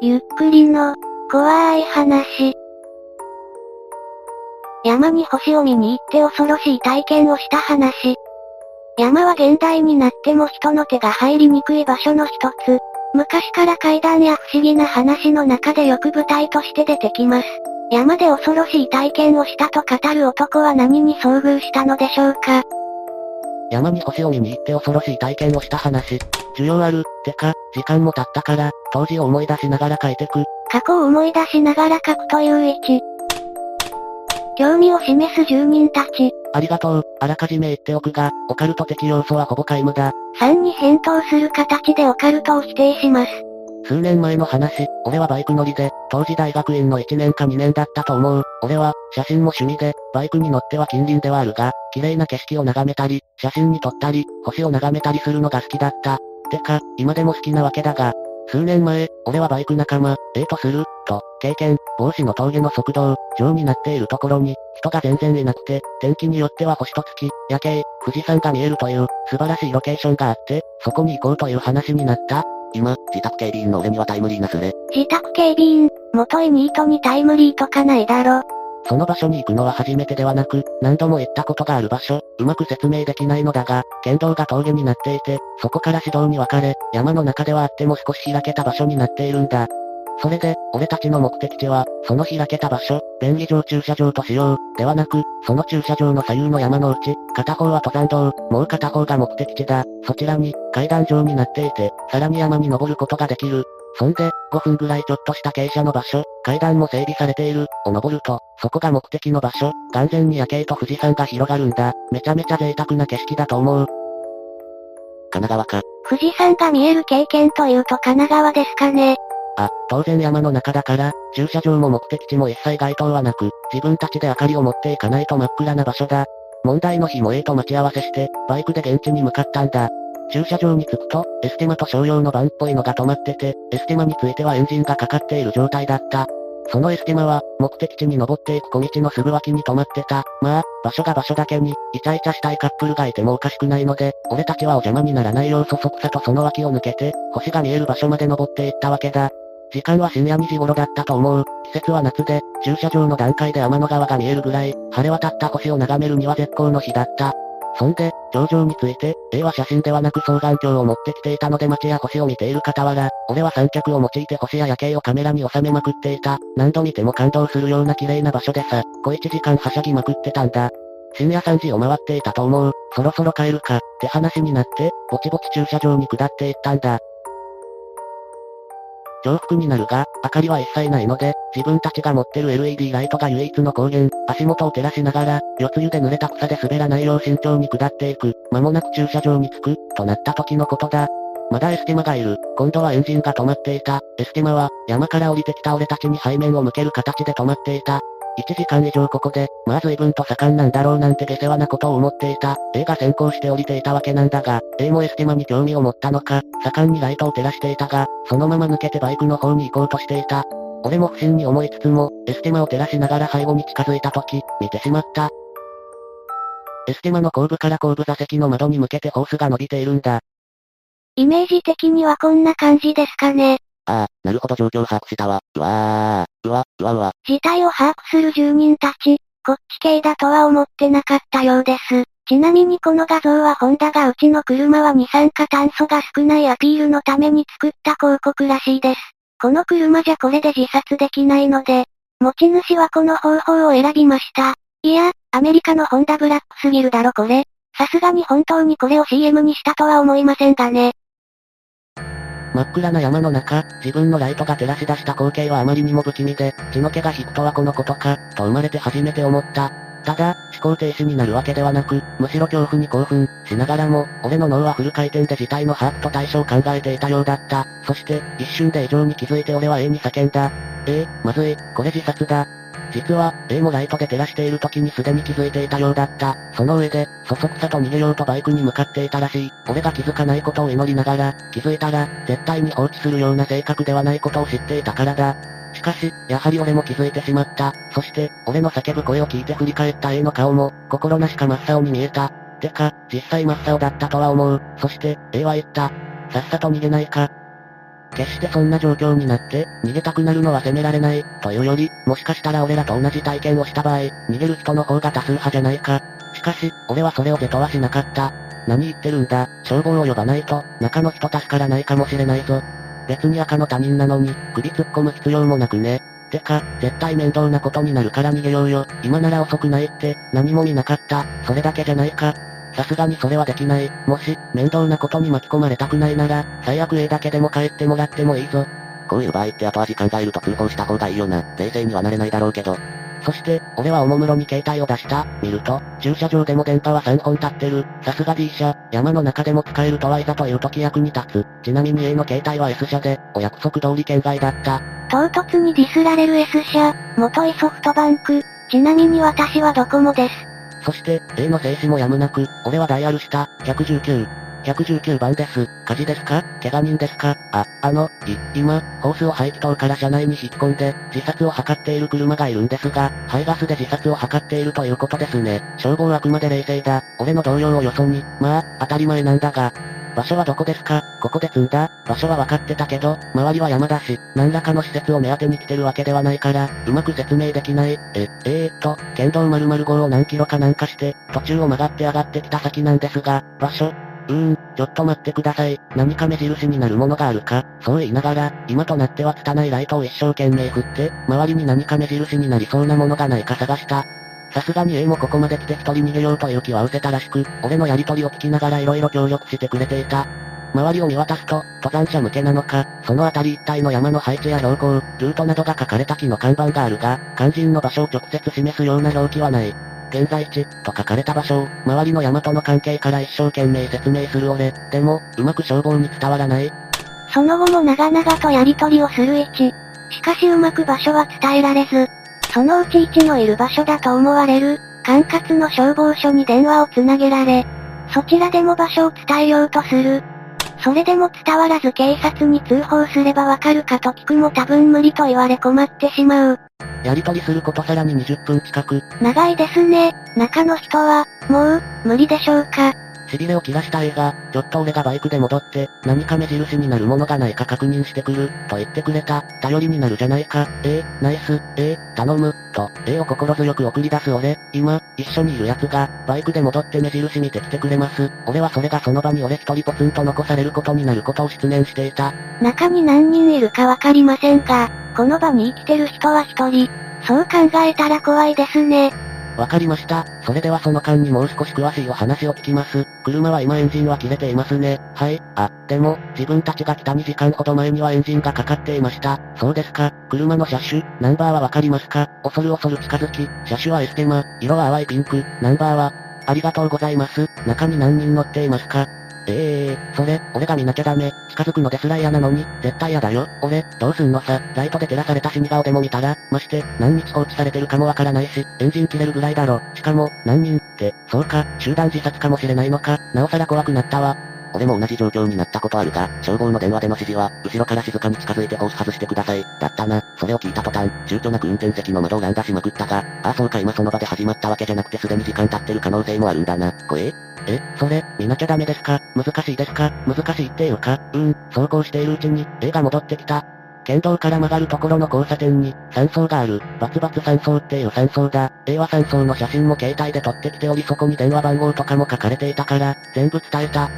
ゆっくりの、怖い話。山に星を見に行って恐ろしい体験をした話。山は現代になっても人の手が入りにくい場所の一つ。昔から怪談や不思議な話の中でよく舞台として出てきます。山で恐ろしい体験をしたと語る男は何に遭遇したのでしょうか山に星を見に行って恐ろしい体験をした話。需要ある、てか、時間も経ったから、当時を思い出しながら書いてく。過去を思い出しながら書くという位置。興味を示す住人たち。ありがとう、あらかじめ言っておくが、オカルト的要素はほぼ皆無だ。3に返答する形でオカルトを否定します。数年前の話、俺はバイク乗りで、当時大学院の1年か2年だったと思う。俺は、写真も趣味で、バイクに乗っては近隣ではあるが、綺麗な景色を眺めたり、写真に撮ったり、星を眺めたりするのが好きだった。てか、今でも好きなわけだが、数年前、俺はバイク仲間、A とする、と、経験、帽子の峠の速度、上になっているところに、人が全然いなくて、天気によっては星と月、夜景、富士山が見えるという、素晴らしいロケーションがあって、そこに行こうという話になった。今、自宅警備員の俺にはタイムリーなスレ。自宅警備員、元いニートにタイムリーとかないだろ。その場所に行くのは初めてではなく、何度も行ったことがある場所、うまく説明できないのだが、県道が峠になっていて、そこから市道に分かれ、山の中ではあっても少し開けた場所になっているんだ。それで、俺たちの目的地は、その開けた場所、便宜上駐車場としよう、ではなく、その駐車場の左右の山のうち、片方は登山道、もう片方が目的地だ。そちらに、階段状になっていて、さらに山に登ることができる。そんで、5分ぐらいちょっとした傾斜の場所、階段も整備されている、を登ると、そこが目的の場所、完全に夜景と富士山が広がるんだ。めちゃめちゃ贅沢な景色だと思う。神奈川か。富士山が見える経験というと神奈川ですかね。あ、当然山の中だから、駐車場も目的地も一切該当はなく、自分たちで明かりを持っていかないと真っ暗な場所だ。問題の日も A と待ち合わせして、バイクで現地に向かったんだ。駐車場に着くと、エステマと商用のバンっぽいのが止まってて、エステマについてはエンジンがかかっている状態だった。そのエステマは、目的地に登っていく小道のすぐ脇に止まってた。まあ、場所が場所だけに、イチャイチャしたいカップルがいてもおかしくないので、俺たちはお邪魔にならないようそそくさとその脇を抜けて、星が見える場所まで登っていったわけだ。時間は深夜2時頃だったと思う。季節は夏で、駐車場の段階で天の川が見えるぐらい、晴れ渡った星を眺めるには絶好の日だった。そんで、頂上について、A は写真ではなく双眼鏡を持ってきていたので街や星を見ている傍ら、俺は三脚を用いて星や夜景をカメラに収めまくっていた。何度見ても感動するような綺麗な場所でさ、小一時間はしゃぎまくってたんだ。深夜3時を回っていたと思う。そろそろ帰るか、って話になって、ぼちぼち駐車場に下っていったんだ。恐怖になるが、明かりは一切ないので、自分たちが持ってる LED ライトが唯一の光源、足元を照らしながら、四つ湯で濡れた草で滑らないよう慎重に下っていく。間もなく駐車場に着く、となった時のことだ。まだエスティマがいる。今度はエンジンが止まっていた。エスティマは、山から降りてきた俺たちに背面を向ける形で止まっていた。1時間以上ここで、まあ随分と盛んなんだろうなんて下世話なことを思っていた。A が先行して降りていたわけなんだが、A もエステマに興味を持ったのか、盛んにライトを照らしていたが、そのまま抜けてバイクの方に行こうとしていた。俺も不審に思いつつも、エスティマを照らしながら背後に近づいた時、見てしまった。エステマの後部から後部座席の窓に向けてホースが伸びているんだ。イメージ的にはこんな感じですかね。ああ、なるほど状況把握したわ。うわー、うわ、うわうわ。事態を把握する住人たち、こっち系だとは思ってなかったようです。ちなみにこの画像はホンダがうちの車は二酸化炭素が少ないアピールのために作った広告らしいです。この車じゃこれで自殺できないので、持ち主はこの方法を選びました。いや、アメリカのホンダブラックすぎるだろこれ。さすがに本当にこれを CM にしたとは思いませんがね。真っ暗な山の中、自分のライトが照らし出した光景はあまりにも不気味で、血の気が引くとはこのことか、と生まれて初めて思った。ただ、思考停止になるわけではなく、むしろ恐怖に興奮しながらも、俺の脳はフル回転で事態の把握と対処を考えていたようだった。そして、一瞬で異常に気づいて俺は A に叫んだ。ええまずい、これ自殺だ。実は、A もライトで照らしている時にすでに気づいていたようだった。その上で、そそくさと逃げようとバイクに向かっていたらしい。俺が気づかないことを祈りながら、気づいたら、絶対に放置するような性格ではないことを知っていたからだ。しかし、やはり俺も気づいてしまった。そして、俺の叫ぶ声を聞いて振り返った A の顔も、心なしか真っ青に見えた。てか、実際真っ青だったとは思う。そして、A は言った。さっさと逃げないか。決してそんな状況になって、逃げたくなるのは責められない、というより、もしかしたら俺らと同じ体験をした場合、逃げる人の方が多数派じゃないか。しかし、俺はそれを是とはしなかった。何言ってるんだ、消防を呼ばないと、中の人助からないかもしれないぞ。別に赤の他人なのに、首突っ込む必要もなくね。てか、絶対面倒なことになるから逃げようよ。今なら遅くないって、何も見なかった。それだけじゃないか。さすがにそれはできない。もし、面倒なことに巻き込まれたくないなら、最悪 A だけでも帰ってもらってもいいぞ。こういう場合って後味考えると通報した方がいいよな。冷静にはなれないだろうけど。そして、俺はおもむろに携帯を出した。見ると、駐車場でも電波は3本立ってる。さすが D 社、山の中でも使えるとはいざという時役に立つ。ちなみに A の携帯は S 社で、お約束通り県外だった。唐突にディスられる S 社、元井ソフトバンク。ちなみに私はドコモです。そして、A の静止もやむなく、俺はダイヤルした、119。119番です。火事ですか？怪我人ですか？あ、あの、い、今、ホースを排気筒から車内に引っ込んで、自殺を図っている車がいるんですが、排ガスで自殺を図っているということですね。消防はあくまで冷静だ。俺の同僚をよそに、まあ、当たり前なんだが、場所はどこですか？ここで積んだ？場所は分かってたけど、周りは山だし、何らかの施設を目当てに来てるわけではないから、うまく説明できない。え、えー、っと、県道〇〇号を何キロかなんかして、途中を曲がって上がってきた先なんですが、場所、うーん、ちょっと待ってください。何か目印になるものがあるか？そう言いながら、今となっては拙いライトを一生懸命振って、周りに何か目印になりそうなものがないか探した。さすがに A もここまで来て一人逃げようという気は失せたらしく、俺のやりとりを聞きながら色々協力してくれていた。周りを見渡すと、登山者向けなのか、その辺り一帯の山の配置や標高、ルートなどが書かれた木の看板があるが、肝心の場所を直接示すような表記はない。現在地、と書かれた場所を、周りの山との関係から一生懸命説明する俺。でも、うまく消防に伝わらない。その後も長々とやりとりをする1。しかしうまく場所は伝えられず、そのうち1のいる場所だと思われる、管轄の消防署に電話をつなげられ、そちらでも場所を伝えようとする。それでも伝わらず警察に通報すればわかるかと聞くも多分無理と言われ困ってしまう。やりとりすることさらに20分近く。長いですね。中の人は、もう、無理でしょうか。痺れを切らした A が、ちょっと俺がバイクで戻って、何か目印になるものがないか確認してくる、と言ってくれた。頼りになるじゃないか。A、ナイス、A、頼む、と、A を心強く送り出す俺、今、一緒にいる奴が、バイクで戻って目印見てきてくれます。俺はそれがその場に俺一人ポツンと残されることになることを失念していた。中に何人いるかわかりませんが、この場に生きてる人は一人。そう考えたら怖いですね。わかりました。それではその間にもう少し詳しいお話を聞きます。車は今エンジンは切れていますね。はい。あ、でも、自分たちが来た2時間ほど前にはエンジンがかかっていました。そうですか。車の車種、ナンバーはわかりますか？恐る恐る近づき、車種はエステマ、色は淡いピンク、ナンバーは、ありがとうございます。中に何人乗っていますか？ええー、それ、俺が見なきゃダメ。近づくのですら嫌なのに、絶対嫌だよ。俺、どうすんのさ。ライトで照らされた死に顔でも見たら、まして、何日放置されてるかもわからないし、エンジン切れるぐらいだろ。しかも、何人って、そうか、集団自殺かもしれないのか。なおさら怖くなったわ。俺も同じ状況になったことあるが、消防の電話での指示は、後ろから静かに近づいてホース外してください。だったな。それを聞いた途端、躊躇なく運転席の窓を乱打しまくったが、ああそうか今その場で始まったわけじゃなくてすでに時間経ってる可能性もあるんだな。怖ええ、それ、見なきゃダメですか？難しいですか？難しいっていうか、うん、走行しているうちに、絵が戻ってきた。県道から曲がるところの交差点に、山荘がある。バツバツ山荘っていう山荘だ。A は山荘の写真も携帯で撮ってきておりそこに電話番号とかも書かれていたから、全部伝えた。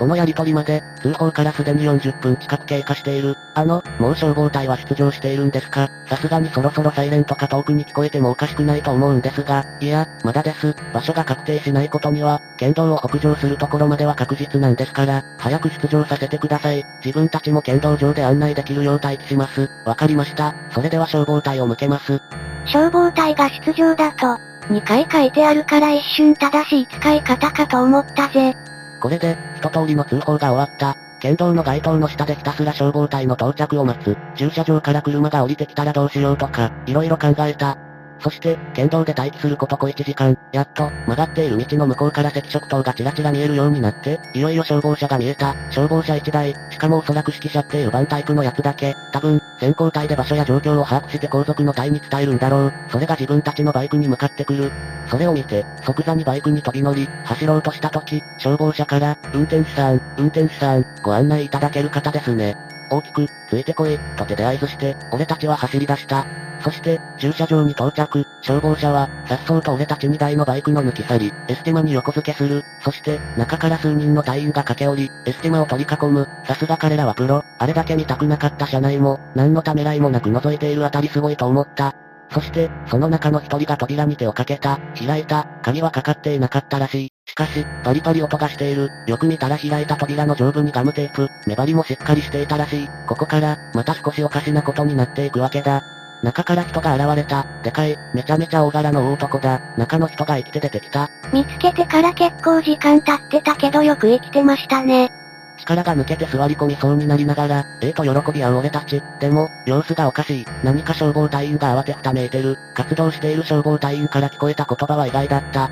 このやりとりまで、通報からすでに40分近く経過している。あの、もう消防隊は出場しているんですか？さすがにそろそろサイレントか遠くに聞こえてもおかしくないと思うんですが、いや、まだです。場所が確定しないことには、県道を北上するところまでは確実なんですから、早く出場させてください。自分たちも県道上で案内できるよう待機します。わかりました。それでは消防隊を向けます。消防隊が出場だと、2回書いてあるから一瞬正しい使い方かと思ったぜ。これで、一通りの通報が終わった。県道の街灯の下でひたすら消防隊の到着を待つ。駐車場から車が降りてきたらどうしようとか、色々考えた。そして、県道で待機すること小1時間、やっと、曲がっている道の向こうから赤色灯がちらちら見えるようになって、いよいよ消防車が見えた。消防車1台、しかもおそらく指揮車っていうバンタイプのやつだけ、多分、先行隊で場所や状況を把握して後続の隊に伝えるんだろう。それが自分たちのバイクに向かってくる。それを見て、即座にバイクに飛び乗り、走ろうとした時、消防車から、運転手さん、運転手さん、ご案内いただける方ですね。大きく、ついてこい、と手で合図して、俺たちは走り出した。そして、駐車場に到着、消防車は、さっそうと俺たち2台のバイクの抜き去り、エステマに横付けする。そして、中から数人の隊員が駆け降り、エステマを取り囲む。さすが彼らはプロ、あれだけ見たくなかった車内も、何のためらいもなく覗いているあたりすごいと思った。そして、その中の一人が扉に手をかけた、開いた、鍵はかかっていなかったらしい。しかし、パリパリ音がしている。よく見たら開いた扉の上部にガムテープ、目張りもしっかりしていたらしい。ここから、また少しおかしなことになっていくわけだ。中から人が現れた。でかい、めちゃめちゃ大柄の大男だ。中の人が生きて出てきた。見つけてから結構時間経ってたけどよく生きてましたね。力が抜けて座り込みそうになりながら、ええー、と喜び合う俺たち。でも、様子がおかしい。何か消防隊員が慌てふためいてる。活動している消防隊員から聞こえた言葉は意外だった。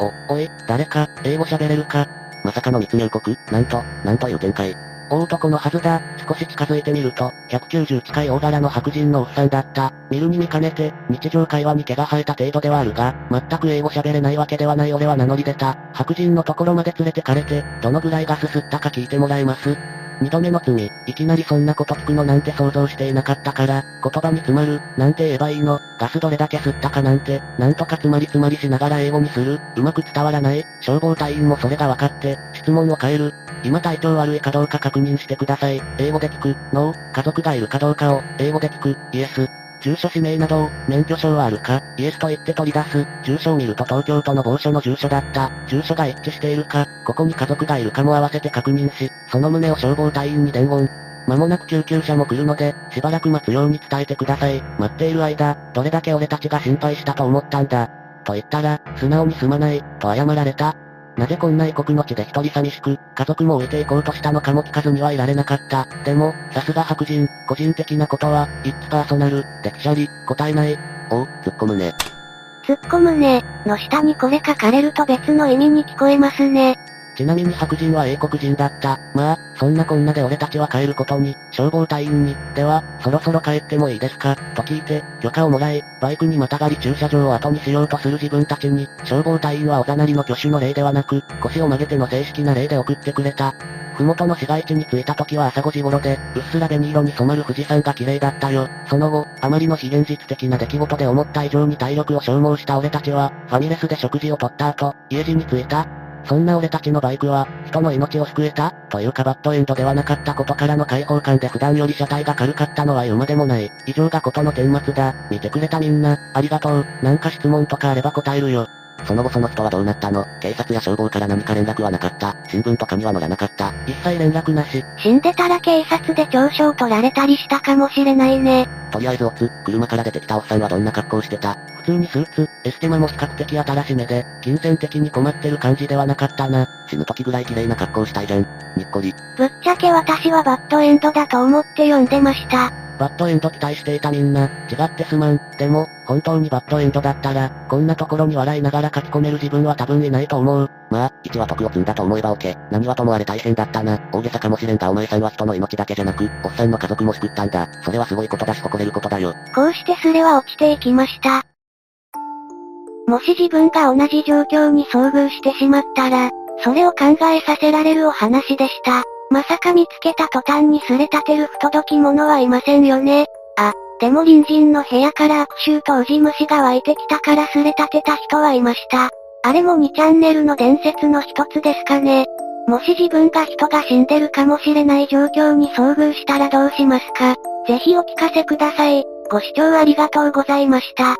お、おい、誰か、英語喋れるか。まさかの密入国？なんと、なんという展開。大男のはずだ。少し近づいてみると、190近い大柄の白人のおっさんだった。見るに見かねて、日常会話に毛が生えた程度ではあるが、全く英語喋れないわけではない俺は名乗り出た。白人のところまで連れてかれて、どのぐらいがすすったか聞いてもらえます二度目の罪、いきなりそんなこと聞くのなんて想像していなかったから、言葉に詰まる、なんて言えばいいの、ガスどれだけ吸ったかなんて、なんとか詰まり詰まりしながら英語にする、うまく伝わらない、消防隊員もそれが分かって、質問を変える、今体調悪いかどうか確認してください。英語で聞く、ノー、家族がいるかどうかを、英語で聞く、イエス。住所氏名などを、免許証はあるか、イエスと言って取り出す。住所を見ると東京都の某所の住所だった。住所が一致しているか、ここに家族がいるかも合わせて確認し、その旨を消防隊員に伝言。間もなく救急車も来るので、しばらく待つように伝えてください。待っている間、どれだけ俺たちが心配したと思ったんだ。と言ったら、素直にすまない、と謝られた。なぜこんな異国の地で一人寂しく、家族も置いていこうとしたのかも聞かずにはいられなかった。でも、さすが白人、個人的なことは、イッツパーソナル、でくしゃり、答えない。おう、突っ込むね。突っ込むね、の下にこれ書かれると別の意味に聞こえますね。ちなみに白人は英国人だった。まあ、そんなこんなで俺たちは帰ることに、消防隊員に、では、そろそろ帰ってもいいですか、と聞いて、許可をもらい、バイクにまたがり駐車場を後にしようとする自分たちに、消防隊員はおざなりの挙手の例ではなく、腰を曲げての正式な例で送ってくれた。ふもとの市街地に着いた時は朝5時頃で、うっすら紅色に染まる富士山が綺麗だったよ。その後、あまりの非現実的な出来事で思った以上に体力を消耗した俺たちは、ファミレスで食事をとった後、家路に着いた。そんな俺たちのバイクは、人の命を救えたというかバッドエンドではなかったことからの解放感で普段より車体が軽かったのは言うまでもない。以上がことの顛末だ。見てくれたみんな、ありがとう。なんか質問とかあれば答えるよ。その後その人はどうなったの？警察や消防から何か連絡はなかった？新聞とかには載らなかった？一切連絡なし。死んでたら警察で調書を取られたりしたかもしれないね。とりあえずオツ、車から出てきたおっさんはどんな格好してた？普通にスーツ、エステマも比較的新しめで、金銭的に困ってる感じではなかったな。死ぬ時ぐらい綺麗な格好したいじゃん。にっこり。ぶっちゃけ私はバッドエンドだと思って読んでました。バッドエンド期待していたみんな、違ってすまん。でも、本当にバッドエンドだったら、こんなところに笑いながら書き込める自分は多分いないと思う。まあ、一話徳を積んだと思えば OK。何はともあれ大変だったな。大げさかもしれんがお前さんは人の命だけじゃなく、おっさんの家族も救ったんだ。それはすごいことだし誇れることだよ。こうしてスレは落ちていきました。もし自分が同じ状況に遭遇してしまったら、それを考えさせられるお話でした。まさか見つけた途端にすれ立てる不届き者はいませんよね。あ、でも隣人の部屋から悪臭とウジ虫が湧いてきたからすれ立てた人はいました。あれも2チャンネルの伝説の一つですかね。もし自分が人が死んでるかもしれない状況に遭遇したらどうしますかぜひお聞かせください。ご視聴ありがとうございました。